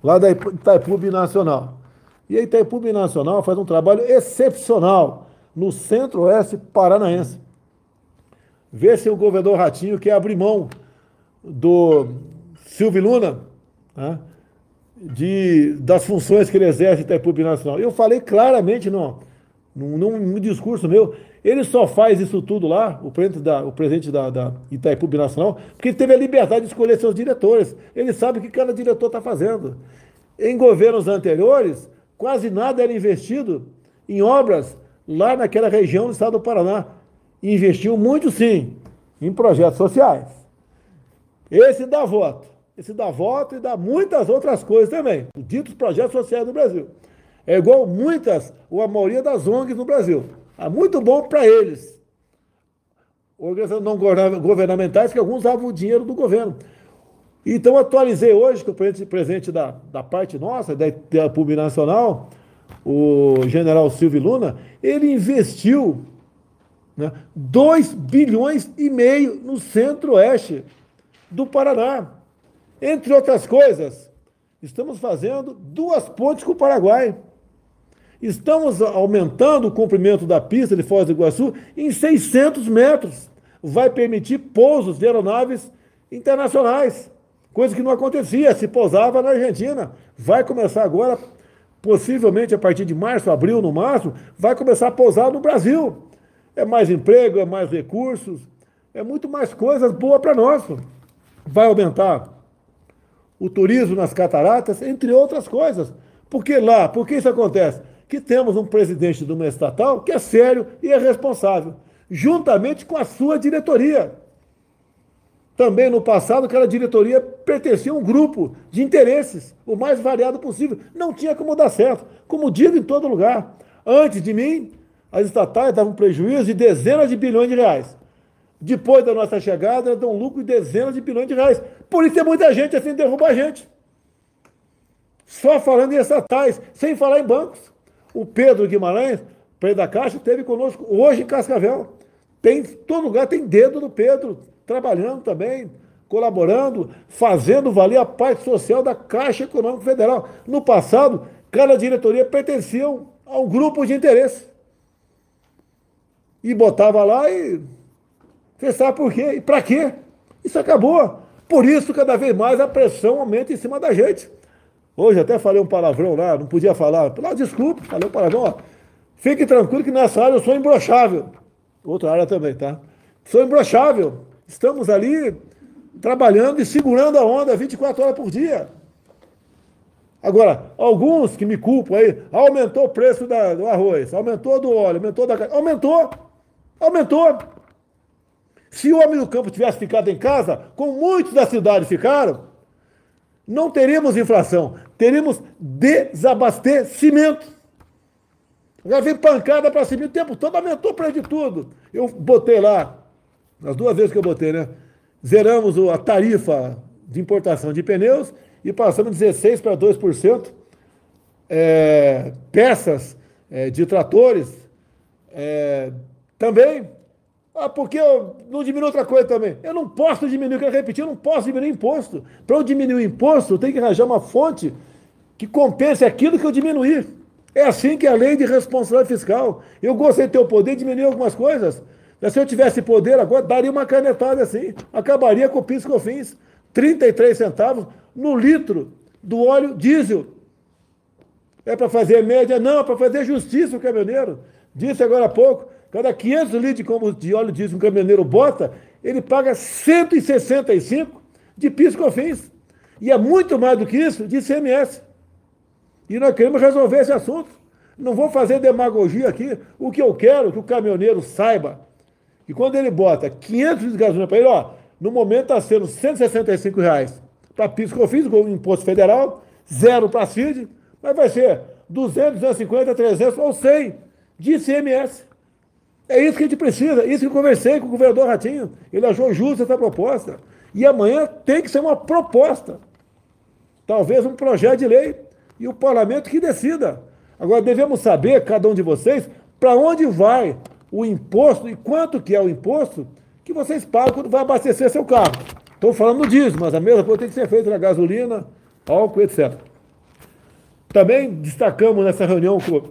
lá da Itaipu Nacional. E a Itaipu Nacional faz um trabalho excepcional no centro-oeste paranaense. Vê se o governador Ratinho quer abrir mão do Silvio Luna né, de, das funções que ele exerce em Itaipu Nacional. Eu falei claramente no, num, num, discurso meu, ele só faz isso tudo lá, o presidente da, o presidente da, da Itaipu Nacional, porque ele teve a liberdade de escolher seus diretores. Ele sabe o que cada diretor está fazendo. Em governos anteriores, quase nada era investido em obras lá naquela região do estado do Paraná. Investiu muito, sim, em projetos sociais. Esse dá voto. Esse dá voto e dá muitas outras coisas também. Ditos projetos sociais no Brasil. É igual muitas, ou a maioria das ONGs no Brasil. É muito bom para eles. Organizações não governamentais que alguns usavam o dinheiro do governo. Então, atualizei hoje que o presidente da, da parte nossa, da, da PUB Nacional, o general Silvio Luna, ele investiu né, 2 bilhões e meio no centro-oeste do Paraná. Entre outras coisas, estamos fazendo duas pontes com o Paraguai. Estamos aumentando o comprimento da pista de Foz do Iguaçu em 600 metros. Vai permitir pousos de aeronaves internacionais coisa que não acontecia, se pousava na Argentina. Vai começar agora, possivelmente a partir de março, abril no máximo, vai começar a pousar no Brasil. É mais emprego, é mais recursos, é muito mais coisas boas para nós. Vai aumentar o turismo nas cataratas, entre outras coisas. Por que lá? Por que isso acontece? Que temos um presidente de uma estatal que é sério e é responsável, juntamente com a sua diretoria. Também no passado, aquela diretoria pertencia a um grupo de interesses, o mais variado possível. Não tinha como dar certo. Como digo em todo lugar. Antes de mim, as estatais davam prejuízo de dezenas de bilhões de reais. Depois da nossa chegada, elas dão lucro de dezenas de bilhões de reais. Por isso tem muita gente assim derruba a gente. Só falando em estatais, sem falar em bancos. O Pedro Guimarães, presidente da Caixa, esteve conosco hoje em Cascavel. Tem, todo lugar tem dedo do Pedro, trabalhando também, colaborando, fazendo valer a parte social da Caixa Econômica Federal. No passado, cada diretoria pertencia a um grupo de interesse. E botava lá e. Você sabe por quê? E para quê? Isso acabou. Por isso, cada vez mais a pressão aumenta em cima da gente. Hoje até falei um palavrão lá, não podia falar. Não, desculpa, falei um palavrão. Ó. Fique tranquilo que nessa área eu sou imbrochável. Outra área também, tá? Sou imbrochável. Estamos ali trabalhando e segurando a onda 24 horas por dia. Agora, alguns que me culpam aí, aumentou o preço da, do arroz, aumentou do óleo, aumentou da aumentou, aumentou. Se o homem do campo tivesse ficado em casa, como muitos da cidade ficaram, não teríamos inflação, teríamos desabastecimento. Agora vem pancada para cima o tempo todo, aumentou o preço de tudo. Eu botei lá, as duas vezes que eu botei, né? Zeramos a tarifa de importação de pneus e passamos de 16% para 2%. É, peças é, de tratores é, também. Ah, porque eu não diminui outra coisa também. Eu não posso diminuir, quero repetir, eu não posso diminuir imposto. Para eu diminuir o imposto, eu tenho que arranjar uma fonte que compense aquilo que eu diminuir. É assim que é a lei de responsabilidade fiscal. Eu gostaria de ter o poder de diminuir algumas coisas, se eu tivesse poder agora, daria uma canetada assim. Acabaria com o PIS COFINS. 33 centavos no litro do óleo diesel. É para fazer média? Não, é para fazer justiça o caminhoneiro. Disse agora há pouco, cada 500 litros de óleo diesel que um caminhoneiro bota, ele paga 165 de PIS COFINS. E é muito mais do que isso de ICMS. E nós queremos resolver esse assunto. Não vou fazer demagogia aqui. O que eu quero é que o caminhoneiro saiba e quando ele bota 500 de gasolina para ele, ó, no momento está sendo 165 reais para PIS que eu fiz, com o imposto federal, zero para CID, mas vai ser 200, 250, 300 ou 100 de ICMS. É isso que a gente precisa, isso que eu conversei com o governador Ratinho, ele achou justa essa proposta. E amanhã tem que ser uma proposta, talvez um projeto de lei, e o parlamento que decida. Agora devemos saber, cada um de vocês, para onde vai o imposto e quanto que é o imposto que vocês pagam quando vai abastecer seu carro. Estou falando no diesel, mas a mesma coisa tem que ser feita na gasolina, álcool, etc. Também destacamos nessa reunião com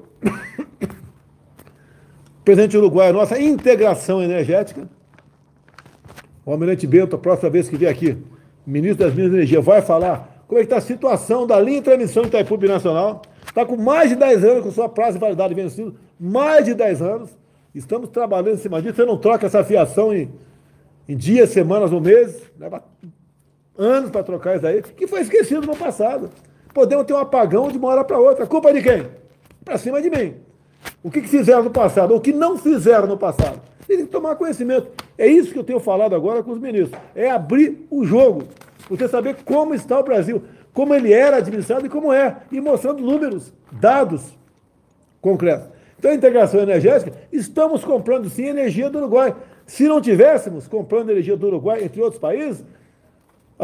do Uruguai a nossa integração energética. O Almirante Bento, a próxima vez que vier aqui, ministro das Minas e Energia, vai falar como é está a situação da linha de transmissão de Itaipu Nacional. Está com mais de 10 anos com sua prazo de validade vencido, mais de 10 anos. Estamos trabalhando em cima disso. Você não troca essa fiação em, em dias, semanas ou meses. Leva anos para trocar isso aí, que foi esquecido no passado. Podemos ter um apagão de uma hora para outra. Culpa de quem? Para cima de mim. O que, que fizeram no passado, ou o que não fizeram no passado. Tem que tomar conhecimento. É isso que eu tenho falado agora com os ministros. É abrir o jogo. Você saber como está o Brasil, como ele era administrado e como é. E mostrando números, dados concretos. Então, a integração energética, estamos comprando sim energia do Uruguai. Se não tivéssemos comprando energia do Uruguai, entre outros países,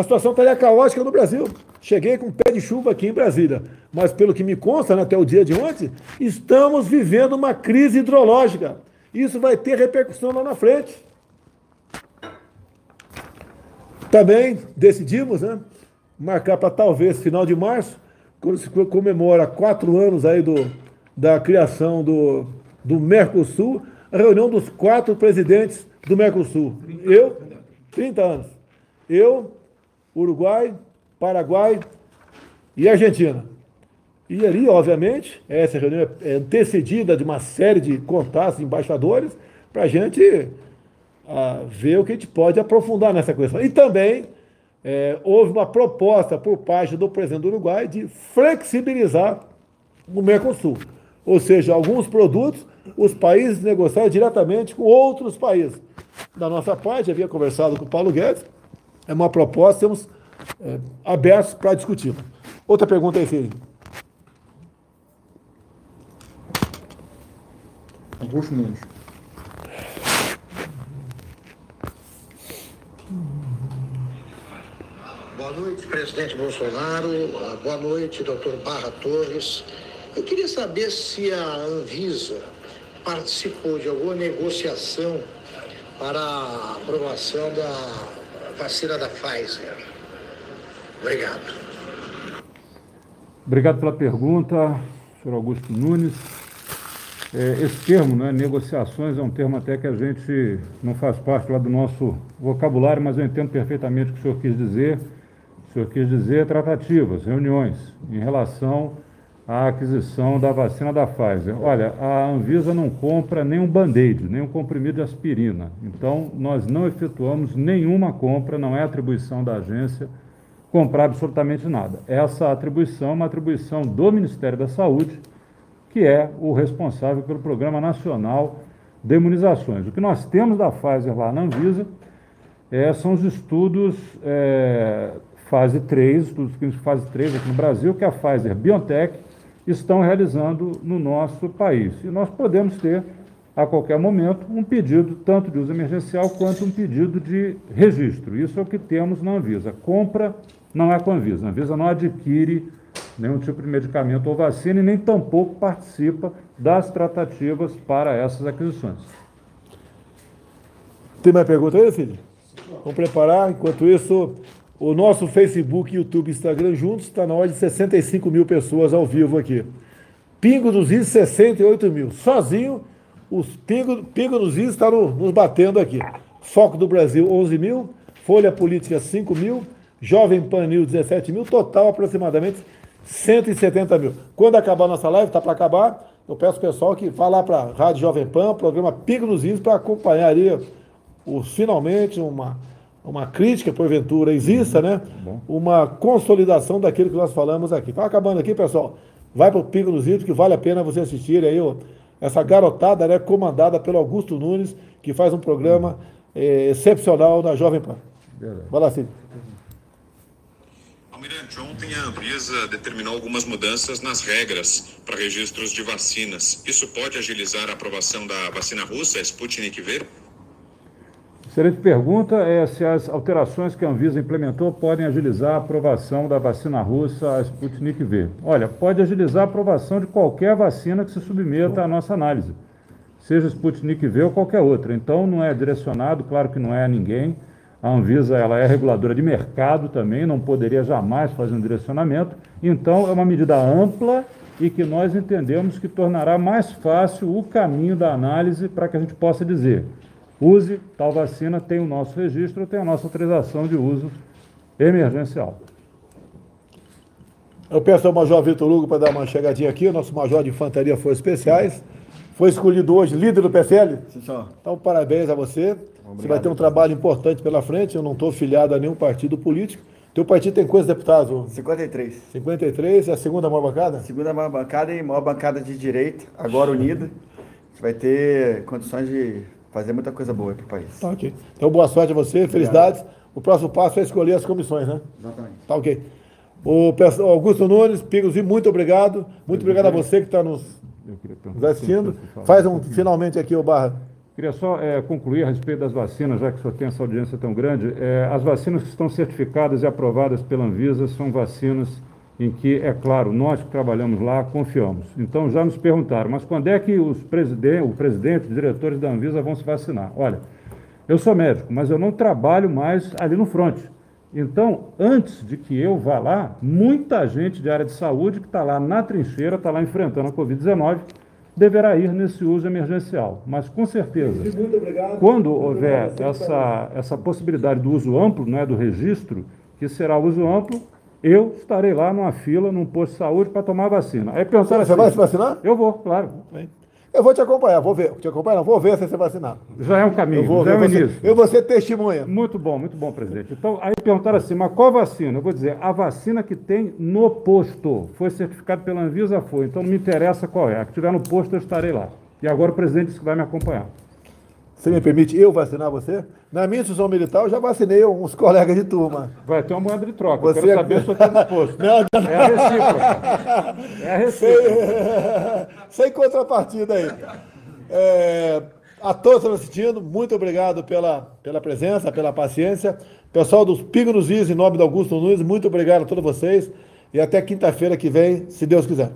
a situação estaria caótica no Brasil. Cheguei com pé de chuva aqui em Brasília. Mas, pelo que me consta, né, até o dia de ontem, estamos vivendo uma crise hidrológica. Isso vai ter repercussão lá na frente. Também decidimos né, marcar para talvez final de março, quando se comemora quatro anos aí do, da criação do, do Mercosul, a reunião dos quatro presidentes do Mercosul. Eu, 30 anos. Eu, Uruguai, Paraguai e Argentina. E ali, obviamente, essa reunião é antecedida de uma série de contatos, embaixadores, para a gente uh, ver o que a gente pode aprofundar nessa questão. E também é, houve uma proposta por parte do presidente do Uruguai de flexibilizar o Mercosul. Ou seja, alguns produtos os países negociaram diretamente com outros países. Da nossa parte, havia conversado com o Paulo Guedes, é uma proposta, temos é, abertos para discutir. Outra pergunta aí, filho. Augusto Nunes. Boa noite, presidente Bolsonaro. Boa noite, doutor Barra Torres. Eu queria saber se a Anvisa participou de alguma negociação para a aprovação da vacina da Pfizer. Obrigado. Obrigado pela pergunta, senhor Augusto Nunes. É, esse termo, né, negociações, é um termo até que a gente não faz parte lá do nosso vocabulário, mas eu entendo perfeitamente o que o senhor quis dizer. O senhor quis dizer tratativas, reuniões, em relação à aquisição da vacina da Pfizer. Olha, a Anvisa não compra nem um band-aid, nem um comprimido de aspirina. Então, nós não efetuamos nenhuma compra, não é atribuição da agência comprar absolutamente nada. Essa atribuição é uma atribuição do Ministério da Saúde, que é o responsável pelo Programa Nacional de Imunizações. O que nós temos da Pfizer lá na Anvisa é, são os estudos é, fase 3, estudos clínicos fase 3 aqui no Brasil, que a Pfizer BioNTech estão realizando no nosso país. E nós podemos ter, a qualquer momento, um pedido tanto de uso emergencial quanto um pedido de registro. Isso é o que temos na Anvisa. Compra não é com a Anvisa. A Anvisa não adquire nenhum tipo de medicamento ou vacina e nem tampouco participa das tratativas para essas aquisições. Tem mais pergunta aí, filho? Vamos preparar. Enquanto isso, o nosso Facebook, YouTube Instagram juntos está na ordem de 65 mil pessoas ao vivo aqui. Pingo dos Is, 68 mil. Sozinho, os Pingo, Pingo dos Is está no, nos batendo aqui. Foco do Brasil, 11 mil. Folha Política, 5 mil. Jovem Pan News, 17 mil. Total, aproximadamente 170 mil. Quando acabar a nossa live, está para acabar, eu peço ao pessoal que vá lá para a Rádio Jovem Pan, programa Pico nos Is, para acompanhar ali o, finalmente uma, uma crítica, porventura, exista, né? Uma consolidação daquilo que nós falamos aqui. Está acabando aqui, pessoal. Vai para o Pico nos Is, que vale a pena você assistir aí, ó, essa garotada, né, comandada pelo Augusto Nunes, que faz um programa é, excepcional na Jovem Pan. Vai lá, Cid. Almirante, ontem a Anvisa determinou algumas mudanças nas regras para registros de vacinas. Isso pode agilizar a aprovação da vacina russa, Sputnik V? Excelente pergunta é se as alterações que a Anvisa implementou podem agilizar a aprovação da vacina russa, a Sputnik V. Olha, pode agilizar a aprovação de qualquer vacina que se submeta à nossa análise, seja Sputnik V ou qualquer outra. Então, não é direcionado, claro que não é a ninguém, a Anvisa ela é reguladora de mercado também, não poderia jamais fazer um direcionamento. Então, é uma medida ampla e que nós entendemos que tornará mais fácil o caminho da análise para que a gente possa dizer: use tal vacina, tem o nosso registro, tem a nossa autorização de uso emergencial. Eu peço ao Major Vitor Hugo para dar uma chegadinha aqui, o nosso Major de Infantaria Forças Especiais. Foi escolhido hoje líder do PSL? Sim, senhor. Então, parabéns a você. Obrigado, você vai ter um trabalho importante pela frente. Eu não estou filiado a nenhum partido político. Teu partido tem quantos deputados? 53. 53, é a segunda maior bancada? Segunda maior bancada e maior bancada de direita, agora unida. A gente vai ter condições de fazer muita coisa boa para o país. Tá ok. Então, boa sorte a você, felicidades. Obrigado. O próximo passo é escolher as comissões, né? Exatamente. Tá ok. O Augusto Nunes, Pigozinho, muito obrigado. Muito obrigado a você que está nos, nos assistindo. Faz um, finalmente aqui o Barra. Queria só é, concluir a respeito das vacinas, já que só tem essa audiência tão grande. É, as vacinas que estão certificadas e aprovadas pela Anvisa são vacinas em que, é claro, nós que trabalhamos lá confiamos. Então já nos perguntaram, mas quando é que os presidente, o presidente, os diretores da Anvisa vão se vacinar? Olha, eu sou médico, mas eu não trabalho mais ali no fronte. Então, antes de que eu vá lá, muita gente de área de saúde que está lá na trincheira, está lá enfrentando a Covid-19, deverá ir nesse uso emergencial. Mas, com certeza, quando houver essa, essa possibilidade do uso amplo, né, do registro, que será uso amplo, eu estarei lá numa fila, num posto de saúde, para tomar vacina. Aí pensaram Você assim, vai se vacinar? Eu vou, claro. Eu vou te acompanhar, vou ver. Te acompanhar, não, vou ver se você vacinar. Já é um caminho, eu vou, já é um você, início. Eu vou ser testemunha. Muito bom, muito bom, presidente. Então, aí perguntaram assim, mas qual vacina? Eu vou dizer, a vacina que tem no posto. Foi certificado pela Anvisa? Foi. Então não me interessa qual é. A que tiver no posto, eu estarei lá. E agora o presidente disse que vai me acompanhar. Você me permite eu vacinar você? Na minha instituição militar, eu já vacinei uns colegas de turma. Vai ter uma moeda de troca. Você eu quero saber se você está [LAUGHS] disposto. Não, não, É a recíproca. [LAUGHS] É a recíproca. Sem, [LAUGHS] sem contrapartida aí. É, a todos que estão assistindo, muito obrigado pela, pela presença, pela paciência. Pessoal dos Pingo nos Is, em nome do Augusto Nunes, muito obrigado a todos vocês. E até quinta-feira que vem, se Deus quiser.